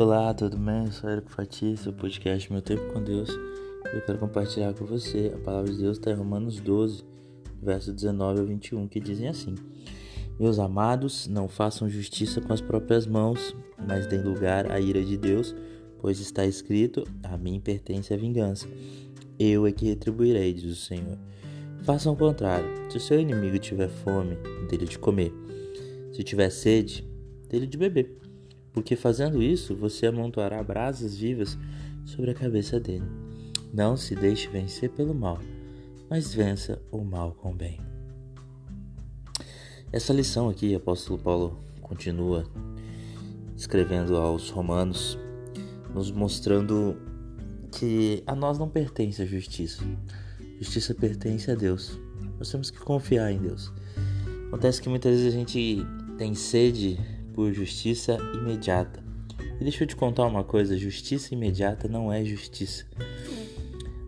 Olá, tudo bem? Eu sou Érico Fatista, o podcast Meu Tempo com Deus. Eu quero compartilhar com você a palavra de Deus está em Romanos 12, verso 19 a 21, que dizem assim: Meus amados, não façam justiça com as próprias mãos, mas deem lugar à ira de Deus, pois está escrito: A mim pertence a vingança. Eu é que retribuirei, diz o Senhor. Façam o contrário. Se o seu inimigo tiver fome, dele de comer. Se tiver sede, dele de beber porque fazendo isso você amontoará brasas vivas sobre a cabeça dele. Não se deixe vencer pelo mal, mas vença o mal com o bem. Essa lição aqui, apóstolo Paulo continua escrevendo aos Romanos, nos mostrando que a nós não pertence a justiça. Justiça pertence a Deus. Nós temos que confiar em Deus. Acontece que muitas vezes a gente tem sede por justiça imediata. E deixa eu te contar uma coisa: justiça imediata não é justiça.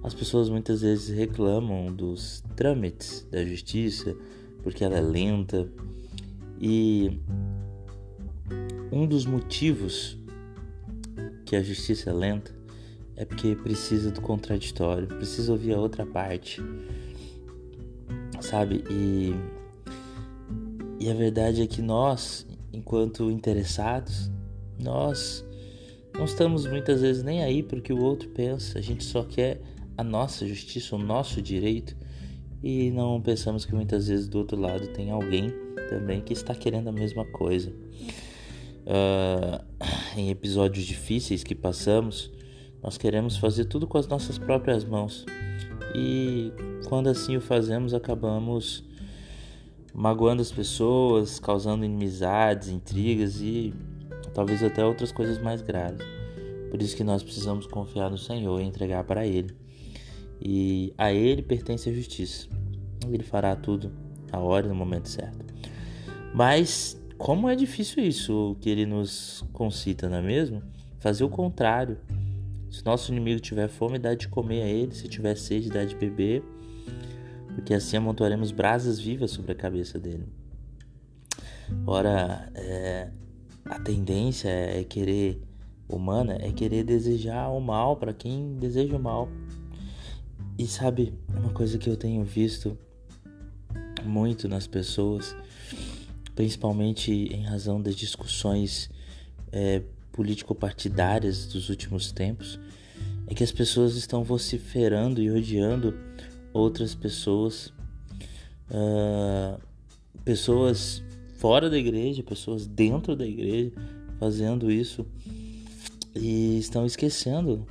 As pessoas muitas vezes reclamam dos trâmites da justiça porque ela é lenta e um dos motivos que a justiça é lenta é porque precisa do contraditório, precisa ouvir a outra parte, sabe? E, e a verdade é que nós, enquanto interessados, nós não estamos muitas vezes nem aí para o que o outro pensa, a gente só quer a nossa justiça, o nosso direito e não pensamos que muitas vezes do outro lado tem alguém também que está querendo a mesma coisa. Uh, em episódios difíceis que passamos, nós queremos fazer tudo com as nossas próprias mãos e quando assim o fazemos, acabamos magoando as pessoas, causando inimizades, intrigas e talvez até outras coisas mais graves. Por isso que nós precisamos confiar no Senhor e entregar para Ele. E a Ele pertence a justiça. Ele fará tudo a hora e no momento certo. Mas como é difícil isso, que Ele nos concita, não é mesmo? Fazer o contrário. Se nosso inimigo tiver fome, dá de comer a ele. Se tiver sede, dá de beber porque assim amontoaremos brasas vivas sobre a cabeça dele. Ora, é, a tendência é querer humana é querer desejar o mal para quem deseja o mal. E sabe, uma coisa que eu tenho visto muito nas pessoas, principalmente em razão das discussões é, político-partidárias dos últimos tempos, é que as pessoas estão vociferando e odiando outras pessoas, uh, pessoas fora da igreja, pessoas dentro da igreja, fazendo isso e estão esquecendo.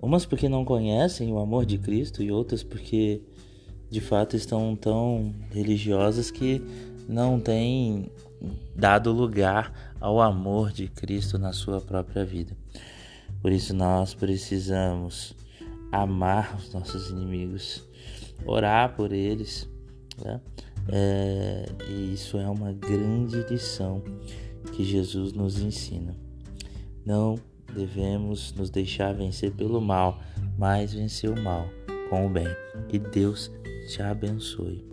Umas porque não conhecem o amor de Cristo e outras porque de fato estão tão religiosas que não têm dado lugar ao amor de Cristo na sua própria vida. Por isso nós precisamos amar os nossos inimigos, orar por eles. Né? É, e isso é uma grande lição que Jesus nos ensina. Não devemos nos deixar vencer pelo mal, mas vencer o mal com o bem. Que Deus te abençoe.